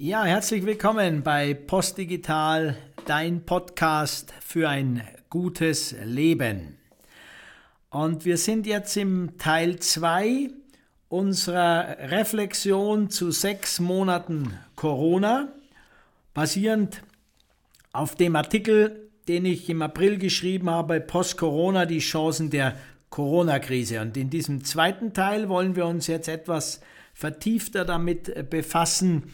Ja, herzlich willkommen bei Postdigital, dein Podcast für ein gutes Leben. Und wir sind jetzt im Teil 2 unserer Reflexion zu sechs Monaten Corona, basierend auf dem Artikel, den ich im April geschrieben habe, Post-Corona, die Chancen der Corona-Krise. Und in diesem zweiten Teil wollen wir uns jetzt etwas vertiefter damit befassen,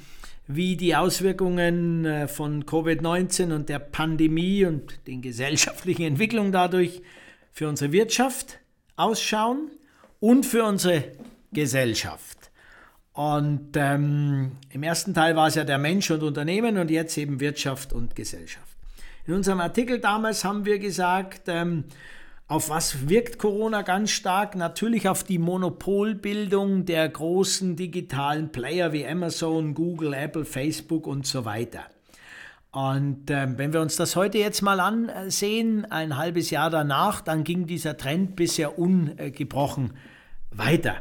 wie die Auswirkungen äh, von Covid-19 und der Pandemie und den gesellschaftlichen Entwicklungen dadurch für unsere Wirtschaft ausschauen und für unsere Gesellschaft. Und ähm, im ersten Teil war es ja der Mensch und Unternehmen und jetzt eben Wirtschaft und Gesellschaft. In unserem Artikel damals haben wir gesagt, ähm, auf was wirkt Corona ganz stark? Natürlich auf die Monopolbildung der großen digitalen Player wie Amazon, Google, Apple, Facebook und so weiter. Und äh, wenn wir uns das heute jetzt mal ansehen, ein halbes Jahr danach, dann ging dieser Trend bisher ungebrochen weiter.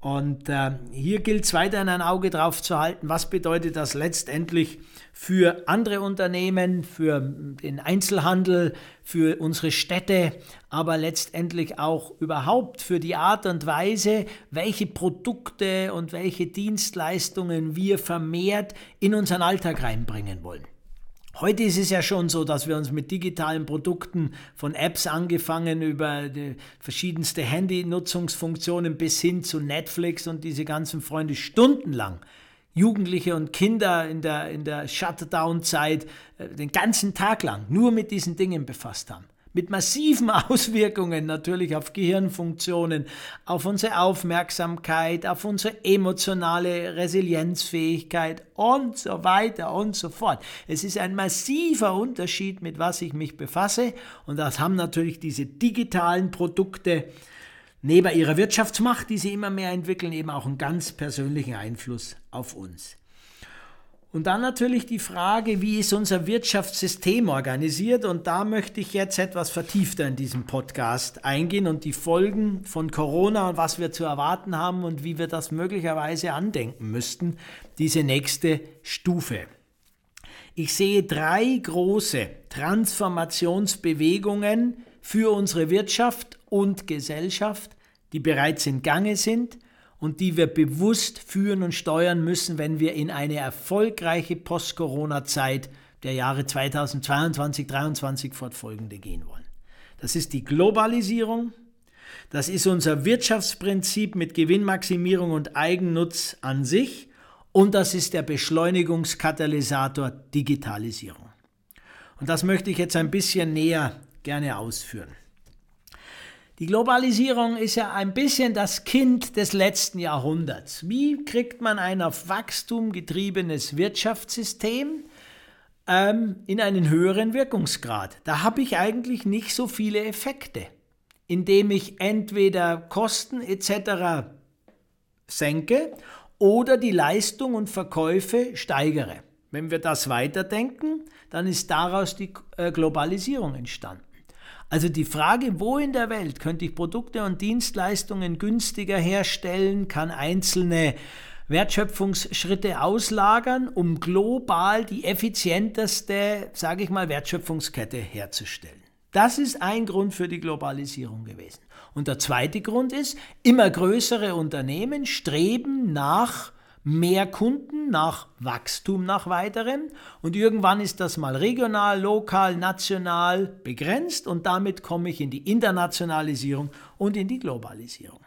Und äh, hier gilt es weiterhin ein Auge drauf zu halten, was bedeutet das letztendlich für andere Unternehmen, für den Einzelhandel, für unsere Städte, aber letztendlich auch überhaupt für die Art und Weise, welche Produkte und welche Dienstleistungen wir vermehrt in unseren Alltag reinbringen wollen. Heute ist es ja schon so, dass wir uns mit digitalen Produkten von Apps angefangen über verschiedenste Handynutzungsfunktionen bis hin zu Netflix und diese ganzen Freunde stundenlang Jugendliche und Kinder in der, in der Shutdown-Zeit äh, den ganzen Tag lang nur mit diesen Dingen befasst haben mit massiven Auswirkungen natürlich auf Gehirnfunktionen, auf unsere Aufmerksamkeit, auf unsere emotionale Resilienzfähigkeit und so weiter und so fort. Es ist ein massiver Unterschied, mit was ich mich befasse und das haben natürlich diese digitalen Produkte neben ihrer Wirtschaftsmacht, die sie immer mehr entwickeln, eben auch einen ganz persönlichen Einfluss auf uns. Und dann natürlich die Frage, wie ist unser Wirtschaftssystem organisiert? Und da möchte ich jetzt etwas vertiefter in diesem Podcast eingehen und die Folgen von Corona und was wir zu erwarten haben und wie wir das möglicherweise andenken müssten, diese nächste Stufe. Ich sehe drei große Transformationsbewegungen für unsere Wirtschaft und Gesellschaft, die bereits in Gange sind und die wir bewusst führen und steuern müssen, wenn wir in eine erfolgreiche Post-Corona-Zeit der Jahre 2022, 2023 fortfolgende gehen wollen. Das ist die Globalisierung, das ist unser Wirtschaftsprinzip mit Gewinnmaximierung und Eigennutz an sich und das ist der Beschleunigungskatalysator Digitalisierung. Und das möchte ich jetzt ein bisschen näher gerne ausführen. Die Globalisierung ist ja ein bisschen das Kind des letzten Jahrhunderts. Wie kriegt man ein auf Wachstum getriebenes Wirtschaftssystem ähm, in einen höheren Wirkungsgrad? Da habe ich eigentlich nicht so viele Effekte, indem ich entweder Kosten etc. senke oder die Leistung und Verkäufe steigere. Wenn wir das weiterdenken, dann ist daraus die äh, Globalisierung entstanden. Also die Frage, wo in der Welt könnte ich Produkte und Dienstleistungen günstiger herstellen, kann einzelne Wertschöpfungsschritte auslagern, um global die effizienteste, sage ich mal, Wertschöpfungskette herzustellen. Das ist ein Grund für die Globalisierung gewesen. Und der zweite Grund ist, immer größere Unternehmen streben nach mehr Kunden, nach Wachstum, nach weiterem. Und irgendwann ist das mal regional, lokal, national begrenzt und damit komme ich in die Internationalisierung und in die Globalisierung.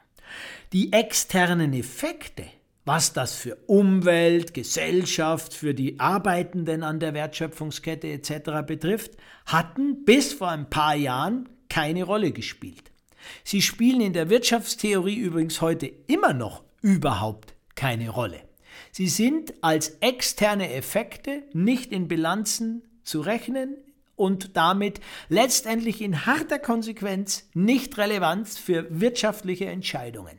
Die externen Effekte, was das für Umwelt, Gesellschaft, für die Arbeitenden an der Wertschöpfungskette etc. betrifft, hatten bis vor ein paar Jahren keine Rolle gespielt. Sie spielen in der Wirtschaftstheorie übrigens heute immer noch überhaupt keine Rolle. Sie sind als externe Effekte nicht in Bilanzen zu rechnen und damit letztendlich in harter Konsequenz nicht relevant für wirtschaftliche Entscheidungen.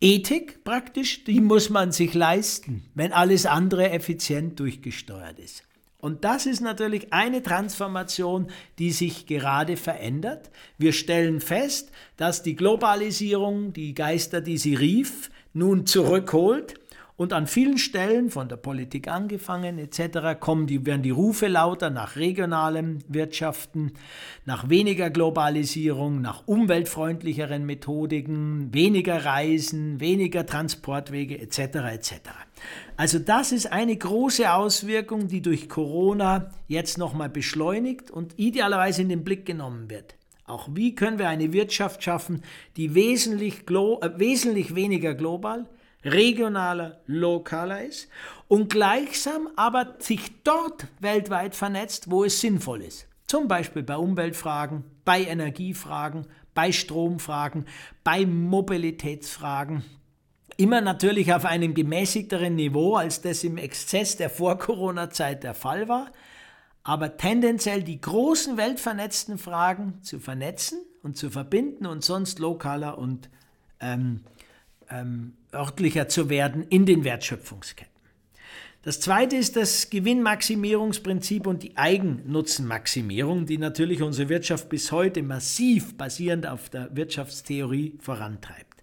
Ethik praktisch, die muss man sich leisten, wenn alles andere effizient durchgesteuert ist. Und das ist natürlich eine Transformation, die sich gerade verändert. Wir stellen fest, dass die Globalisierung, die Geister, die sie rief, nun zurückholt Und an vielen Stellen, von der Politik angefangen etc., kommen die, werden die Rufe lauter nach regionalem Wirtschaften, nach weniger Globalisierung, nach umweltfreundlicheren Methodiken, weniger Reisen, weniger Transportwege etc. etc. Also das ist eine große Auswirkung, die durch Corona jetzt nochmal beschleunigt und idealerweise in den Blick genommen wird. Auch wie können wir eine Wirtschaft schaffen, die wesentlich, äh, wesentlich weniger global, regionaler, lokaler ist und gleichsam aber sich dort weltweit vernetzt, wo es sinnvoll ist. Zum Beispiel bei Umweltfragen, bei Energiefragen, bei Stromfragen, bei Mobilitätsfragen. Immer natürlich auf einem gemäßigteren Niveau, als das im Exzess der Vor-Corona-Zeit der Fall war, aber tendenziell die großen weltvernetzten Fragen zu vernetzen und zu verbinden und sonst lokaler und ähm, ähm, örtlicher zu werden in den Wertschöpfungsketten. Das zweite ist das Gewinnmaximierungsprinzip und die Eigennutzenmaximierung, die natürlich unsere Wirtschaft bis heute massiv basierend auf der Wirtschaftstheorie vorantreibt.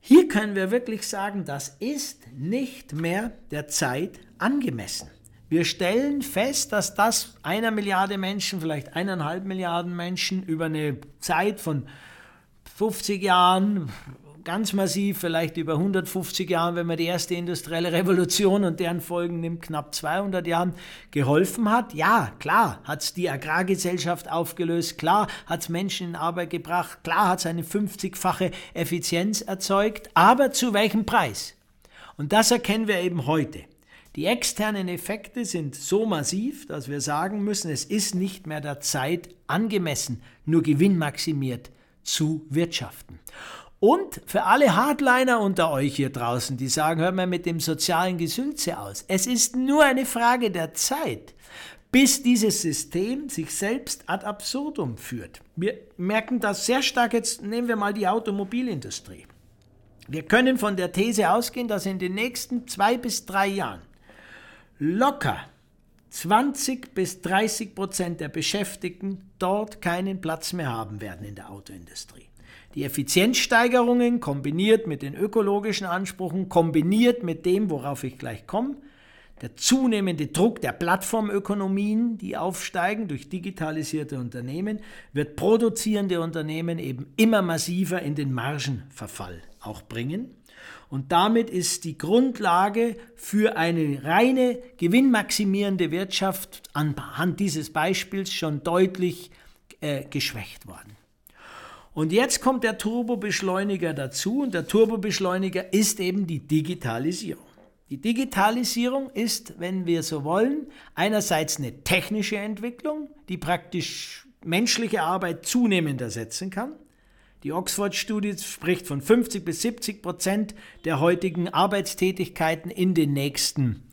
Hier können wir wirklich sagen, das ist nicht mehr der Zeit angemessen. Wir stellen fest, dass das einer Milliarde Menschen, vielleicht eineinhalb Milliarden Menschen über eine Zeit von 50 Jahren, ganz massiv, vielleicht über 150 Jahren, wenn man die erste industrielle Revolution und deren Folgen nimmt, knapp 200 Jahren geholfen hat. Ja, klar, hat es die Agrargesellschaft aufgelöst, klar hat es Menschen in Arbeit gebracht, klar hat es eine 50-fache Effizienz erzeugt, aber zu welchem Preis? Und das erkennen wir eben heute. Die externen Effekte sind so massiv, dass wir sagen müssen, es ist nicht mehr der Zeit angemessen, nur gewinnmaximiert zu wirtschaften. Und für alle Hardliner unter euch hier draußen, die sagen, hör mal mit dem sozialen Gesülze aus. Es ist nur eine Frage der Zeit, bis dieses System sich selbst ad absurdum führt. Wir merken das sehr stark, jetzt nehmen wir mal die Automobilindustrie. Wir können von der These ausgehen, dass in den nächsten zwei bis drei Jahren locker 20 bis 30 Prozent der Beschäftigten dort keinen Platz mehr haben werden in der Autoindustrie. Die Effizienzsteigerungen kombiniert mit den ökologischen Ansprüchen, kombiniert mit dem, worauf ich gleich komme, der zunehmende Druck der Plattformökonomien, die aufsteigen durch digitalisierte Unternehmen, wird produzierende Unternehmen eben immer massiver in den Margenverfall auch bringen. Und damit ist die Grundlage für eine reine gewinnmaximierende Wirtschaft anhand dieses Beispiels schon deutlich äh, geschwächt worden. Und jetzt kommt der Turbobeschleuniger dazu und der Turbobeschleuniger ist eben die Digitalisierung. Die Digitalisierung ist, wenn wir so wollen, einerseits eine technische Entwicklung, die praktisch menschliche Arbeit zunehmend ersetzen kann. Die Oxford-Studie spricht von 50 bis 70 Prozent der heutigen Arbeitstätigkeiten in den nächsten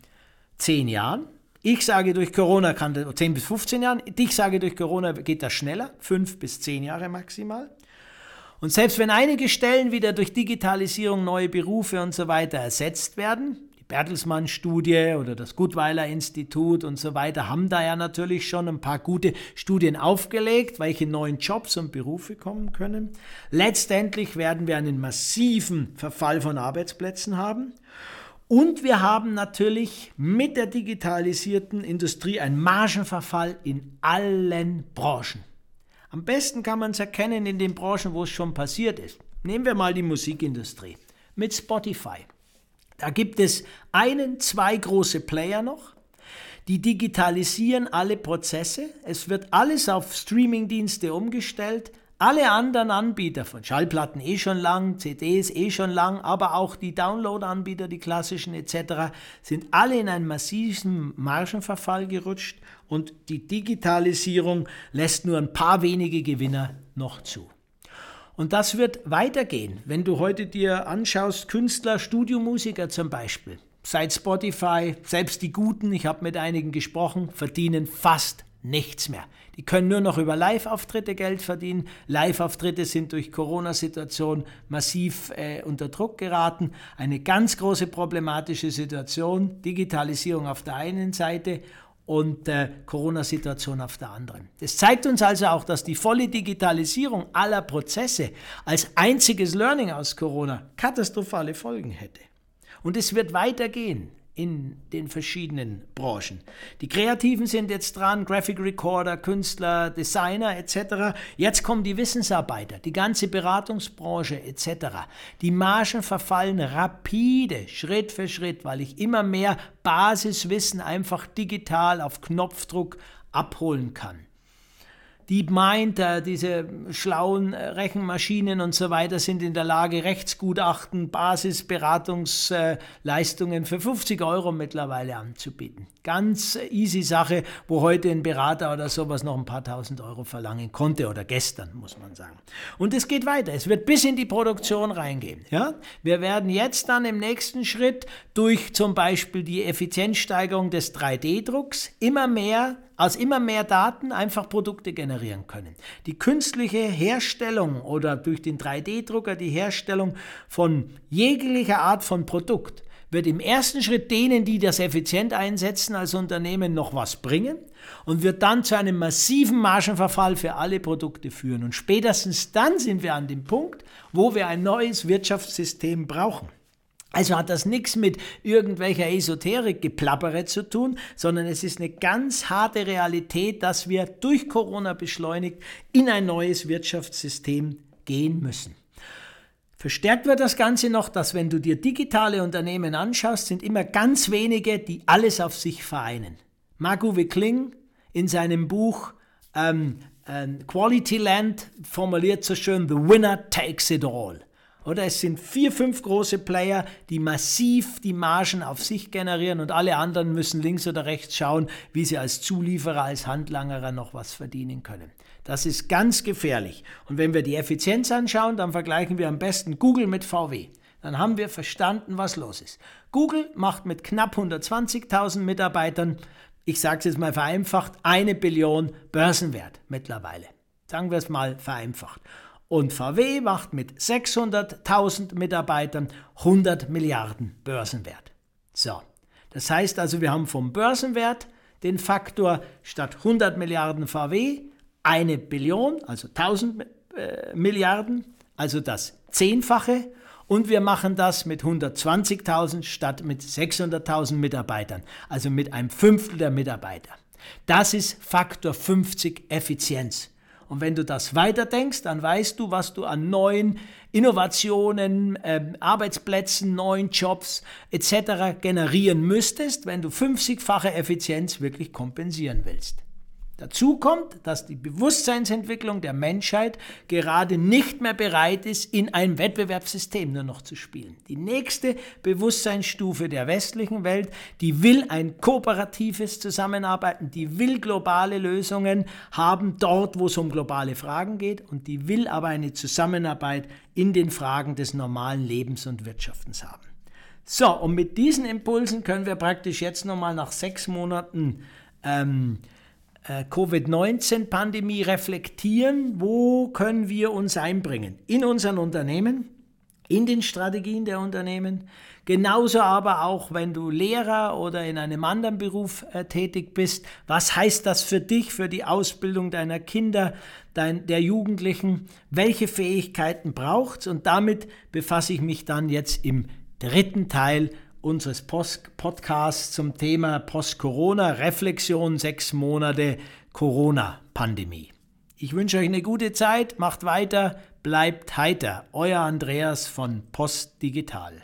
zehn Jahren. Ich sage, durch Corona kann das 10 bis 15 Jahren. Ich sage, durch Corona geht das schneller, fünf bis zehn Jahre maximal. Und selbst wenn einige Stellen wieder durch Digitalisierung, neue Berufe und so weiter ersetzt werden, Bertelsmann-Studie oder das Gutweiler-Institut und so weiter haben da ja natürlich schon ein paar gute Studien aufgelegt, welche neuen Jobs und Berufe kommen können. Letztendlich werden wir einen massiven Verfall von Arbeitsplätzen haben. Und wir haben natürlich mit der digitalisierten Industrie einen Margenverfall in allen Branchen. Am besten kann man es erkennen in den Branchen, wo es schon passiert ist. Nehmen wir mal die Musikindustrie mit Spotify. Da gibt es einen, zwei große Player noch, die digitalisieren alle Prozesse. Es wird alles auf Streamingdienste umgestellt. Alle anderen Anbieter von Schallplatten eh schon lang, CDs eh schon lang, aber auch die Download-Anbieter, die klassischen etc., sind alle in einen massiven Margenverfall gerutscht und die Digitalisierung lässt nur ein paar wenige Gewinner noch zu. Und das wird weitergehen. Wenn du heute dir anschaust, Künstler, Studiomusiker zum Beispiel, seit Spotify, selbst die Guten, ich habe mit einigen gesprochen, verdienen fast nichts mehr. Die können nur noch über Live-Auftritte Geld verdienen. Live-Auftritte sind durch Corona-Situation massiv äh, unter Druck geraten. Eine ganz große problematische Situation. Digitalisierung auf der einen Seite und der Corona-Situation auf der anderen. Das zeigt uns also auch, dass die volle Digitalisierung aller Prozesse als einziges Learning aus Corona katastrophale Folgen hätte. Und es wird weitergehen in den verschiedenen Branchen. Die Kreativen sind jetzt dran, Graphic Recorder, Künstler, Designer etc. Jetzt kommen die Wissensarbeiter, die ganze Beratungsbranche etc. Die Margen verfallen rapide, Schritt für Schritt, weil ich immer mehr Basiswissen einfach digital auf Knopfdruck abholen kann. DeepMind, äh, diese schlauen äh, Rechenmaschinen und so weiter sind in der Lage, Rechtsgutachten, Basisberatungsleistungen für 50 Euro mittlerweile anzubieten. Ganz easy Sache, wo heute ein Berater oder sowas noch ein paar tausend Euro verlangen konnte oder gestern, muss man sagen. Und es geht weiter. Es wird bis in die Produktion reingehen. Ja? Wir werden jetzt dann im nächsten Schritt durch zum Beispiel die Effizienzsteigerung des 3D-Drucks immer mehr aus immer mehr Daten einfach Produkte generieren können. Die künstliche Herstellung oder durch den 3D-Drucker die Herstellung von jeglicher Art von Produkt wird im ersten Schritt denen, die das effizient einsetzen als Unternehmen, noch was bringen und wird dann zu einem massiven Margenverfall für alle Produkte führen. Und spätestens dann sind wir an dem Punkt, wo wir ein neues Wirtschaftssystem brauchen. Also hat das nichts mit irgendwelcher Esoterik-Geplappere zu tun, sondern es ist eine ganz harte Realität, dass wir durch Corona beschleunigt in ein neues Wirtschaftssystem gehen müssen. Verstärkt wird das Ganze noch, dass wenn du dir digitale Unternehmen anschaust, sind immer ganz wenige, die alles auf sich vereinen. Marc-Uwe Kling in seinem Buch ähm, ähm, Quality Land formuliert so schön, The Winner takes it all. Oder es sind vier, fünf große Player, die massiv die Margen auf sich generieren und alle anderen müssen links oder rechts schauen, wie sie als Zulieferer, als Handlangerer noch was verdienen können. Das ist ganz gefährlich. Und wenn wir die Effizienz anschauen, dann vergleichen wir am besten Google mit VW. Dann haben wir verstanden, was los ist. Google macht mit knapp 120.000 Mitarbeitern, ich sage es jetzt mal vereinfacht, eine Billion Börsenwert mittlerweile. Sagen wir es mal vereinfacht. Und VW macht mit 600.000 Mitarbeitern 100 Milliarden Börsenwert. So, das heißt also, wir haben vom Börsenwert den Faktor statt 100 Milliarden VW eine Billion, also 1000 äh, Milliarden, also das Zehnfache. Und wir machen das mit 120.000 statt mit 600.000 Mitarbeitern, also mit einem Fünftel der Mitarbeiter. Das ist Faktor 50 Effizienz. Und wenn du das weiterdenkst, dann weißt du, was du an neuen Innovationen, äh, Arbeitsplätzen, neuen Jobs etc. generieren müsstest, wenn du 50-fache Effizienz wirklich kompensieren willst. Dazu kommt, dass die Bewusstseinsentwicklung der Menschheit gerade nicht mehr bereit ist, in ein Wettbewerbssystem nur noch zu spielen. Die nächste Bewusstseinsstufe der westlichen Welt, die will ein kooperatives Zusammenarbeiten, die will globale Lösungen haben dort, wo es um globale Fragen geht und die will aber eine Zusammenarbeit in den Fragen des normalen Lebens und Wirtschaftens haben. So, und mit diesen Impulsen können wir praktisch jetzt nochmal nach sechs Monaten ähm, äh, Covid-19-Pandemie reflektieren, wo können wir uns einbringen? In unseren Unternehmen, in den Strategien der Unternehmen, genauso aber auch, wenn du Lehrer oder in einem anderen Beruf äh, tätig bist. Was heißt das für dich, für die Ausbildung deiner Kinder, dein, der Jugendlichen? Welche Fähigkeiten braucht es? Und damit befasse ich mich dann jetzt im dritten Teil unseres Post Podcasts zum Thema Post-Corona, Reflexion, sechs Monate Corona-Pandemie. Ich wünsche euch eine gute Zeit, macht weiter, bleibt heiter. Euer Andreas von Post Digital.